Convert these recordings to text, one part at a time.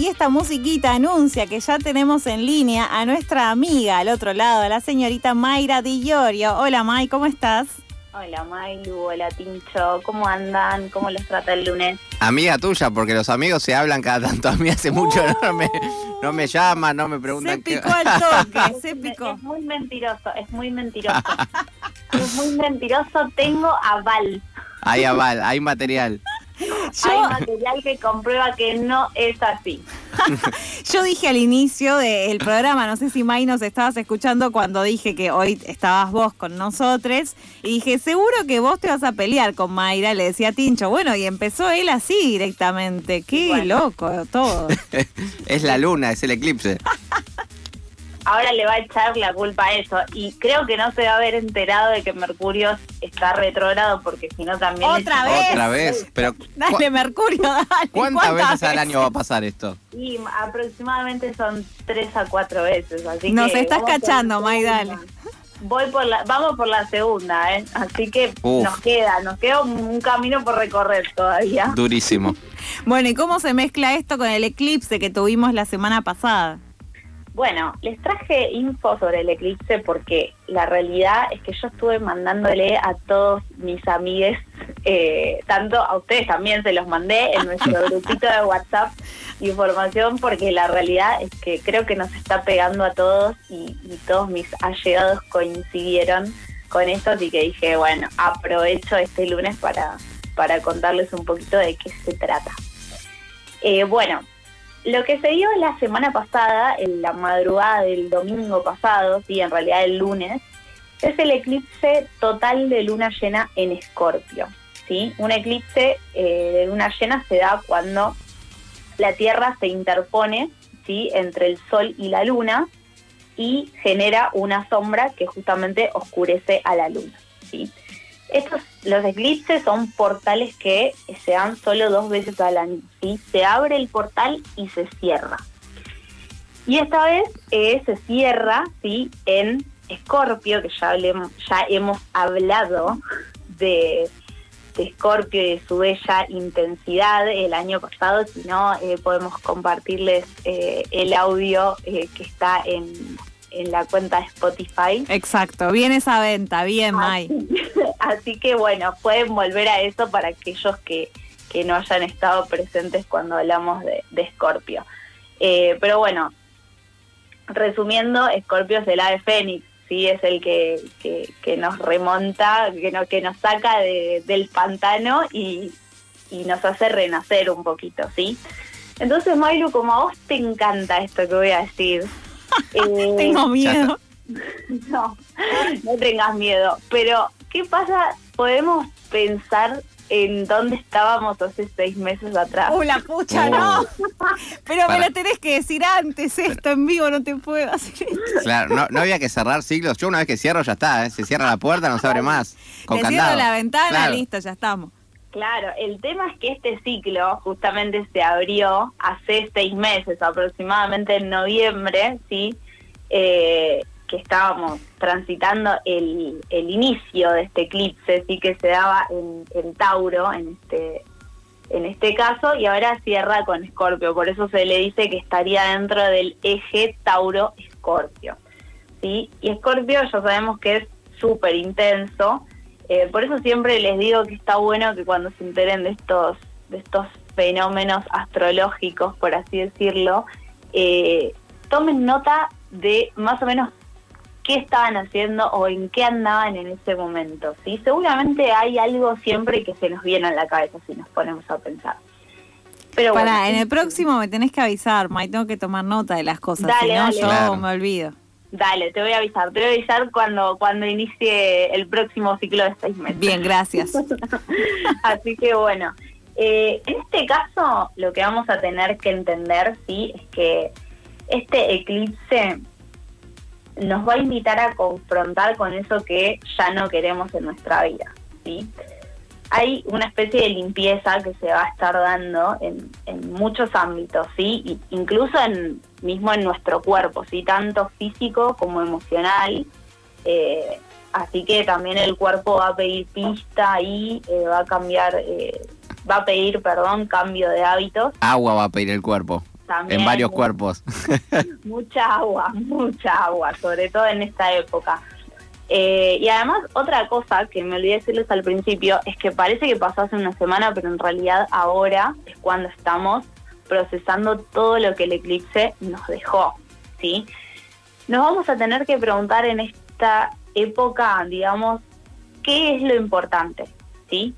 y esta musiquita anuncia que ya tenemos en línea a nuestra amiga al otro lado, la señorita Mayra Di Giorgio. Hola May, ¿cómo estás? Hola Maylu, hola Tincho, ¿cómo andan? ¿Cómo les trata el lunes? Amiga tuya, porque los amigos se hablan cada tanto. A mí hace mucho no me, no me llaman, no me Se preguntan qué. picó al toque, se picó. Es muy mentiroso, es muy mentiroso. es muy mentiroso, tengo aval. Hay aval, hay material. Hay material que comprueba que no es así. yo dije al inicio del programa, no sé si May nos estabas escuchando cuando dije que hoy estabas vos con nosotros, y dije, seguro que vos te vas a pelear con Mayra, le decía a Tincho. Bueno, y empezó él así directamente. Qué Bueno. loco todo. Es la luna, es el eclipse. Ahora le va a echar la culpa a eso. Y creo que no se va a haber enterado de que Mercurio está retrógrado, porque si no también... ¿Otra vez? Otra vez. Pero Dale, ¿cu- Mercurio, dale. ¿cuántas veces al año va a pasar esto? Y aproximadamente son tres a cuatro veces. Así Nos que estás cachando, May, dale. Voy por la, vamos por la segunda, ¿eh? Así que Uf. nos queda, nos queda un camino por recorrer todavía. Durísimo. Bueno, ¿y cómo se mezcla esto con el eclipse que tuvimos la semana pasada? Bueno, les traje info sobre el eclipse porque la realidad es que yo estuve mandándole a todos mis amigues, eh, tanto a ustedes también se los mandé en nuestro grupito de WhatsApp información porque la realidad es que creo que nos está pegando a todos y, y todos mis allegados coincidieron con esto, así que dije, bueno, aprovecho este lunes para, para contarles un poquito de qué se trata. Eh, bueno, lo que se dio la semana pasada, en la madrugada del domingo pasado, sí, en realidad el lunes, es el eclipse total de luna llena en Escorpio. ¿sí? Un eclipse eh, de luna llena se da cuando la Tierra se interpone ¿sí? entre el Sol y la Luna y genera una sombra que justamente oscurece a la Luna. ¿sí? Estos, los eclipses son portales que se dan solo dos veces al año. ¿sí? Se abre el portal y se cierra. Y esta vez eh, se cierra ¿sí? en Escorpio, que ya, hablemos- ya hemos hablado de, Escorpio y de su bella intensidad el año pasado. Si no, eh, podemos compartirles eh, el audio eh, que está en, en la cuenta de Spotify. Exacto, bien esa venta, bien, May. Así que bueno, pueden volver a eso para aquellos que, que no hayan estado presentes cuando hablamos de, de Escorpio. Eh, pero bueno, resumiendo, Escorpio es el ave fénix, ¿sí? es el que, que, que nos remonta, que, no, que nos saca de- del pantano y, y nos hace renacer un poquito, ¿sí? Entonces, Mailu, como a vos te encanta esto que voy a decir, eh, Tengo miedo. no, no tengas miedo. Pero, ¿qué pasa? Podemos pensar en dónde estábamos hace seis meses atrás. ¡Uh, la pucha, Oh. no! Pero me lo tenés que decir antes, esto en vivo, no te puedo hacer esto. Claro, no, no había que cerrar siglos. Yo una vez que cierro ya está, ¿eh? Se cierra la puerta, no se abre más. Con Te cierro la ventana, Claro. listo, ya estamos. Claro, el tema es que este ciclo justamente se abrió hace seis meses, aproximadamente en noviembre, ¿sí? Eh, que estábamos transitando el, el inicio de este eclipse, sí que se daba en, Tauro, en este en este caso, y ahora cierra con Escorpio, por eso se le dice que estaría dentro del eje Tauro-Escorpio. ¿sí? Y Escorpio ya sabemos que es súper intenso, eh, por eso siempre les digo que está bueno que cuando se enteren de estos, de estos fenómenos astrológicos, por así decirlo, eh, tomen nota de más o menos qué estaban haciendo o en qué andaban en ese momento. ¿sí? Seguramente hay algo siempre que se nos viene a la cabeza si nos ponemos a pensar. Pero Para, bueno, en el próximo me tenés que avisar, May, tengo que tomar nota de las cosas, Dale, si no yo Claro. me olvido. Dale, te voy a avisar. Te voy a avisar cuando, cuando inicie el próximo ciclo de seis meses. Bien, gracias. Así que bueno, eh, en este caso lo que vamos a tener que entender, sí, es que este eclipse nos va a invitar a confrontar con eso que ya no queremos en nuestra vida, sí. Hay una especie de limpieza que se va a estar dando en, en muchos ámbitos, sí, y incluso en, mismo en nuestro cuerpo, sí, tanto físico como emocional. Eh, así que también el cuerpo va a pedir pista y eh, va a cambiar, eh, va a pedir, perdón, cambio de hábitos. Agua va a pedir el cuerpo. también. En varios cuerpos. mucha agua, mucha agua, sobre todo en esta época. Eh, y además, otra cosa que me olvidé decirles al principio es que parece que pasó hace una semana, pero en realidad ahora es cuando estamos procesando todo lo que el eclipse nos dejó, ¿sí? Nos vamos a tener que preguntar en esta época, digamos, ¿qué es lo importante? ¿Sí?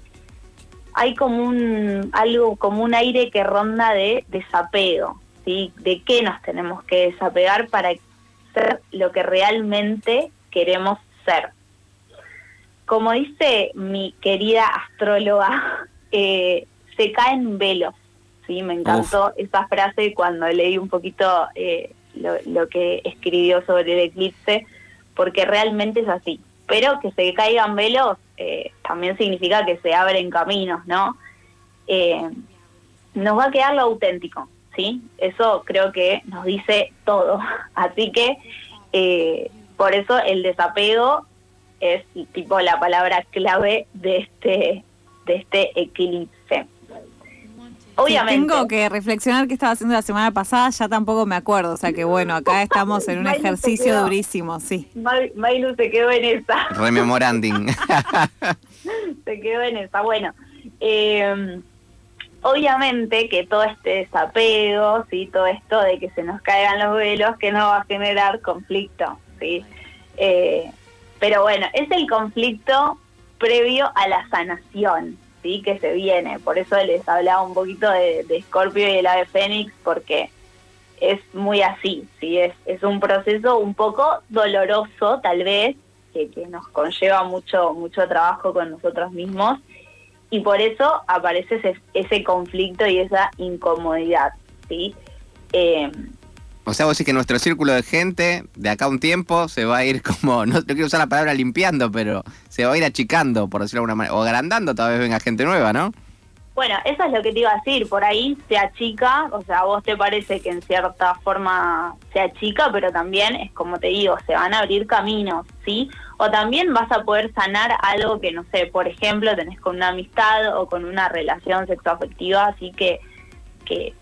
Hay como un algo como un aire que ronda de desapego, ¿sí? De qué nos tenemos que desapegar para ser lo que realmente queremos ser. Como dice mi querida astróloga, eh, se caen velos. Sí, me encantó esa frase cuando leí un poquito eh, lo, que escribió sobre el eclipse, porque realmente es así. Pero que se caigan velos eh, también significa que se abren caminos, ¿no? nos va a quedar lo auténtico, ¿sí? Eso creo que nos dice todo. Así que por eso el desapego es tipo la palabra clave de este, de este eclipse. Obviamente. tengo que reflexionar qué estaba haciendo la semana pasada, ya tampoco me acuerdo. O sea que bueno, acá estamos en un ejercicio durísimo, sí. Mailu se quedó en esa. Rememoranding. se quedó en esa. Bueno, eh, obviamente que todo este desapego, ¿sí? todo esto de que se nos caigan los velos, que no va a generar conflicto. Eh, pero bueno, es el conflicto previo a la sanación, ¿sí? Que se viene. Por eso les hablaba un poquito de, de Scorpio y el ave Fénix, porque es muy así, ¿sí? Es, es un proceso un poco doloroso, tal vez, que, que nos conlleva mucho, mucho trabajo con nosotros mismos, y por eso aparece ese, ese conflicto y esa incomodidad, ¿sí? Eh, o sea, vos decís que nuestro círculo de gente de acá a un tiempo se va a ir como, no, quiero usar la palabra limpiando, pero se va a ir achicando, por decirlo de alguna manera, o agrandando, tal vez venga gente nueva, ¿no? Bueno, eso es lo que te iba a decir, por ahí se achica, o sea, a vos te parece que en cierta forma se achica, pero también es como te digo, se van a abrir caminos, ¿sí? O también vas a poder sanar algo que, no sé, por ejemplo, tenés con una amistad o con una relación sexoafectiva, así que, que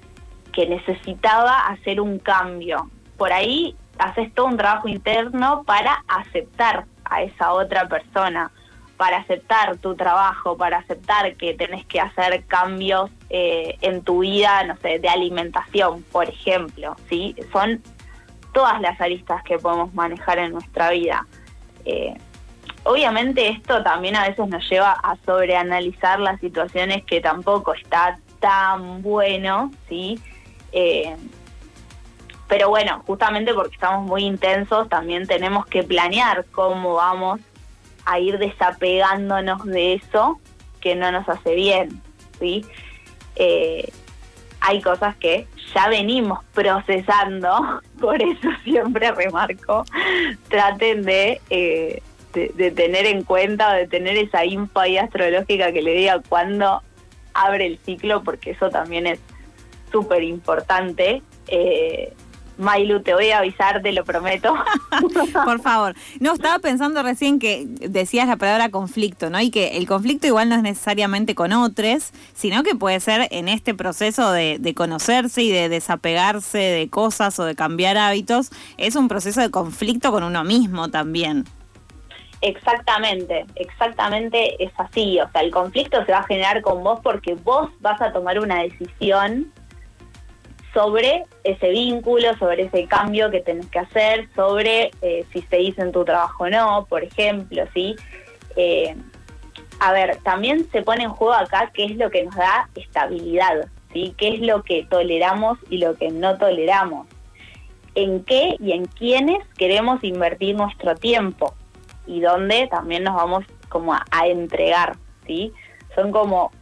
que necesitaba hacer un cambio. Por ahí haces todo un trabajo interno para aceptar a esa otra persona, para aceptar tu trabajo, para aceptar que tenés que hacer cambios eh, en tu vida, no sé, de alimentación, por ejemplo, ¿sí? Son todas las aristas que podemos manejar en nuestra vida. Eh, obviamente esto también a veces nos lleva a sobreanalizar las situaciones que tampoco está tan bueno, ¿sí? Eh, pero bueno, justamente porque estamos muy intensos, también tenemos que planear cómo vamos a ir desapegándonos de eso que no nos hace bien, ¿sí? Eh, hay cosas que ya venimos procesando, por eso siempre remarco, traten de, eh, de, tener en cuenta o de tener esa info astrológica que le diga cuándo abre el ciclo, porque eso también es súper importante. Eh, Mailu, te voy a avisar, te lo prometo. Por favor. No, estaba pensando recién que decías la palabra conflicto, ¿no? Y que el conflicto igual no es necesariamente con otros, sino que puede ser en este proceso de, de, conocerse y de desapegarse de cosas o de cambiar hábitos, es un proceso de conflicto con uno mismo también. Exactamente, exactamente es así. O sea, el conflicto se va a generar con vos porque vos vas a tomar una decisión sobre ese vínculo, sobre ese cambio que tenés que hacer, sobre eh, si se dice en tu trabajo o no, por ejemplo, ¿sí? Eh, a ver, también se pone en juego acá qué es lo que nos da estabilidad, ¿sí? ¿Qué es lo que toleramos y lo que no toleramos? ¿En qué y en quiénes queremos invertir nuestro tiempo? Y dónde también nos vamos como a, a entregar, ¿sí? Son como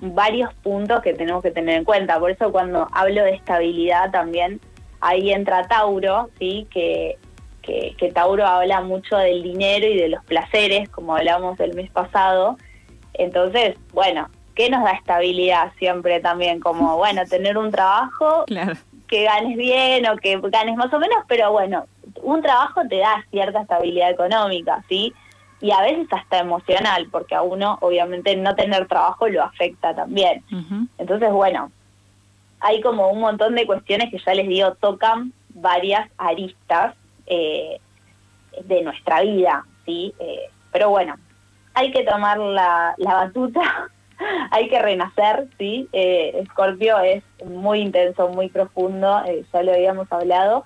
varios puntos que tenemos que tener en cuenta. Por eso cuando hablo de estabilidad también, ahí entra Tauro, ¿sí? que, que, Tauro habla mucho del dinero y de los placeres, como hablamos el mes pasado. Entonces, bueno, ¿qué nos da estabilidad siempre también? Como, bueno, tener un trabajo que ganes bien o que ganes más o menos, pero bueno, un trabajo te da cierta estabilidad económica, ¿sí? Y a veces hasta emocional, porque a uno obviamente no tener trabajo lo afecta también. Entonces, bueno, hay como un montón de cuestiones que ya les digo tocan varias aristas eh, de nuestra vida, ¿sí? Eh, pero bueno, hay que tomar la, la batuta, hay que renacer, ¿sí? Eh, Escorpio es muy intenso, muy profundo, eh, ya lo habíamos hablado,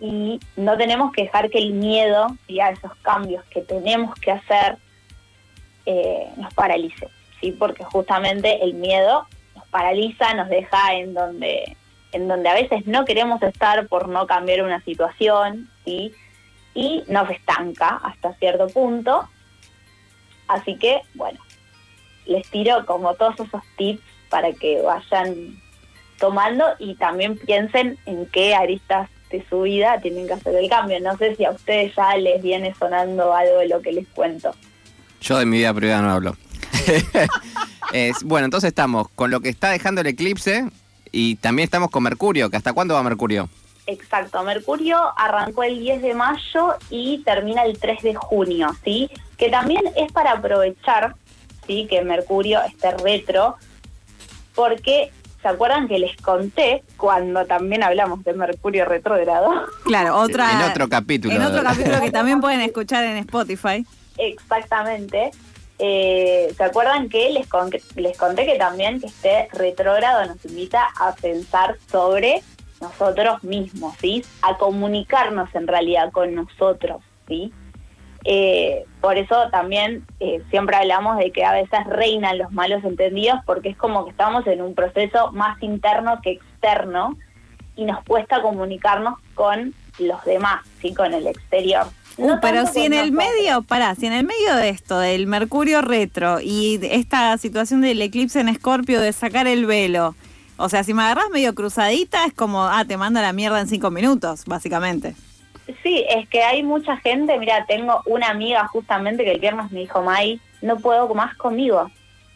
y no tenemos que dejar que el miedo y a esos cambios que tenemos que hacer eh, nos paralice, ¿sí? Porque justamente el miedo nos paraliza, nos deja en donde en donde a veces no queremos estar por no cambiar una situación, ¿sí? Y nos estanca hasta cierto punto. Así que, bueno, les tiro como todos esos tips para que vayan tomando y también piensen en qué aristas de su vida tienen que hacer el cambio. No sé si a ustedes ya les viene sonando algo de lo que les cuento. Yo de mi vida privada no hablo. Es- bueno, entonces estamos con lo que está dejando el eclipse y también estamos con Mercurio, que hasta cuándo va Mercurio. Exacto, Mercurio arrancó el 10 de mayo y termina el 3 de junio, ¿sí? Que también es para aprovechar, ¿sí? Que Mercurio esté retro, porque ¿se acuerdan que les conté cuando también hablamos de Mercurio retrógrado? Claro, otra. En otro capítulo. En otro capítulo que también pueden escuchar en Spotify. Exactamente. Eh, ¿Se acuerdan que les, con- les conté que también que esté retrógrado nos invita a pensar sobre nosotros mismos, ¿sí? A comunicarnos en realidad con nosotros, ¿sí? Eh, por eso también eh, siempre hablamos de que a veces reinan los malos entendidos porque es como que estamos en un proceso más interno que externo y nos cuesta comunicarnos con los demás, ¿sí? Con el exterior. Uh, pero si en el nosotros. medio, pará, si en el medio de esto, del Mercurio retro y esta situación del eclipse en Escorpio de sacar el velo, o sea, si me agarras medio cruzadita, es como, ah, te mando a la mierda en cinco minutos, básicamente. Sí, es que hay mucha gente, mira, tengo una amiga justamente que el viernes me dijo, May, no puedo más conmigo,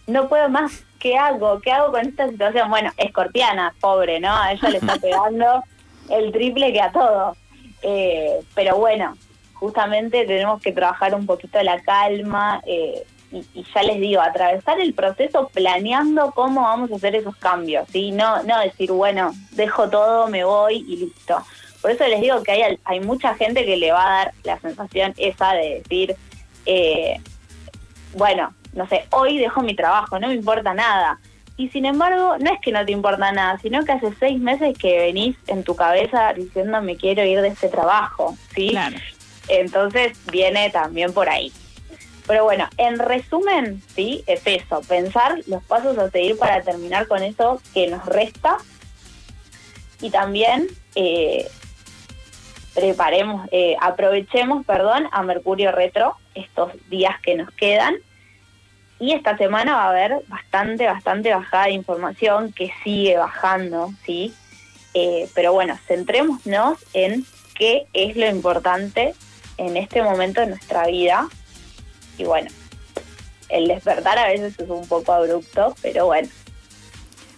no puedo más, ¿qué hago? ¿Qué hago con esta situación? Bueno, escorpiana, pobre, ¿no? A ella le está pegando el triple que a todo. Eh, pero bueno, justamente tenemos que trabajar un poquito la calma eh, y, y ya les digo, atravesar el proceso planeando cómo vamos a hacer esos cambios, ¿sí? No, no decir, bueno, dejo todo, me voy y listo. Por eso les digo que hay, hay mucha gente que le va a dar la sensación esa de decir, eh, bueno, no sé, hoy dejo mi trabajo, no me importa nada. Y sin embargo, no es que no te importa nada, sino que hace seis meses que venís en tu cabeza diciendo me quiero ir de este trabajo, ¿sí? Claro. Entonces viene también por ahí. Pero bueno, en resumen, sí, es eso, pensar los pasos a seguir para terminar con eso que nos resta y también eh, preparemos, eh, aprovechemos, perdón, a Mercurio Retro estos días que nos quedan. Y esta semana va a haber bastante, bastante bajada de información que sigue bajando, ¿sí? Eh, pero bueno, centrémonos en qué es lo importante en este momento de nuestra vida. Y bueno, el despertar a veces es un poco abrupto, pero bueno.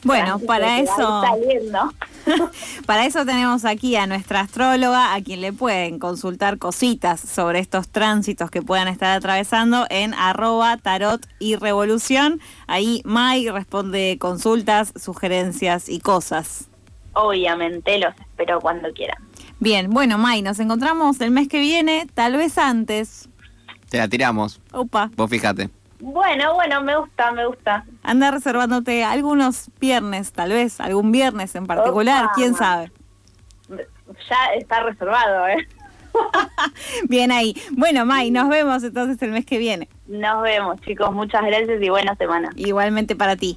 Bueno, Así para eso, saliendo. para eso tenemos aquí a nuestra astróloga, a quien le pueden consultar cositas sobre estos tránsitos que puedan estar atravesando en arroba tarot y revolución. Ahí Mai responde consultas, sugerencias y cosas. Obviamente los espero cuando quieran. Bien, bueno, Mai, nos encontramos el mes que viene, tal vez antes. Te la tiramos. Opa, Vos fíjate. Bueno, bueno, me gusta, me gusta. anda reservándote algunos viernes, tal vez, algún viernes en particular, Opa. quién sabe. Ya está reservado, ¿eh? Bien ahí. Bueno, Mai, nos vemos entonces el mes que viene. Nos vemos, chicos. Muchas gracias y buena semana. Igualmente para ti.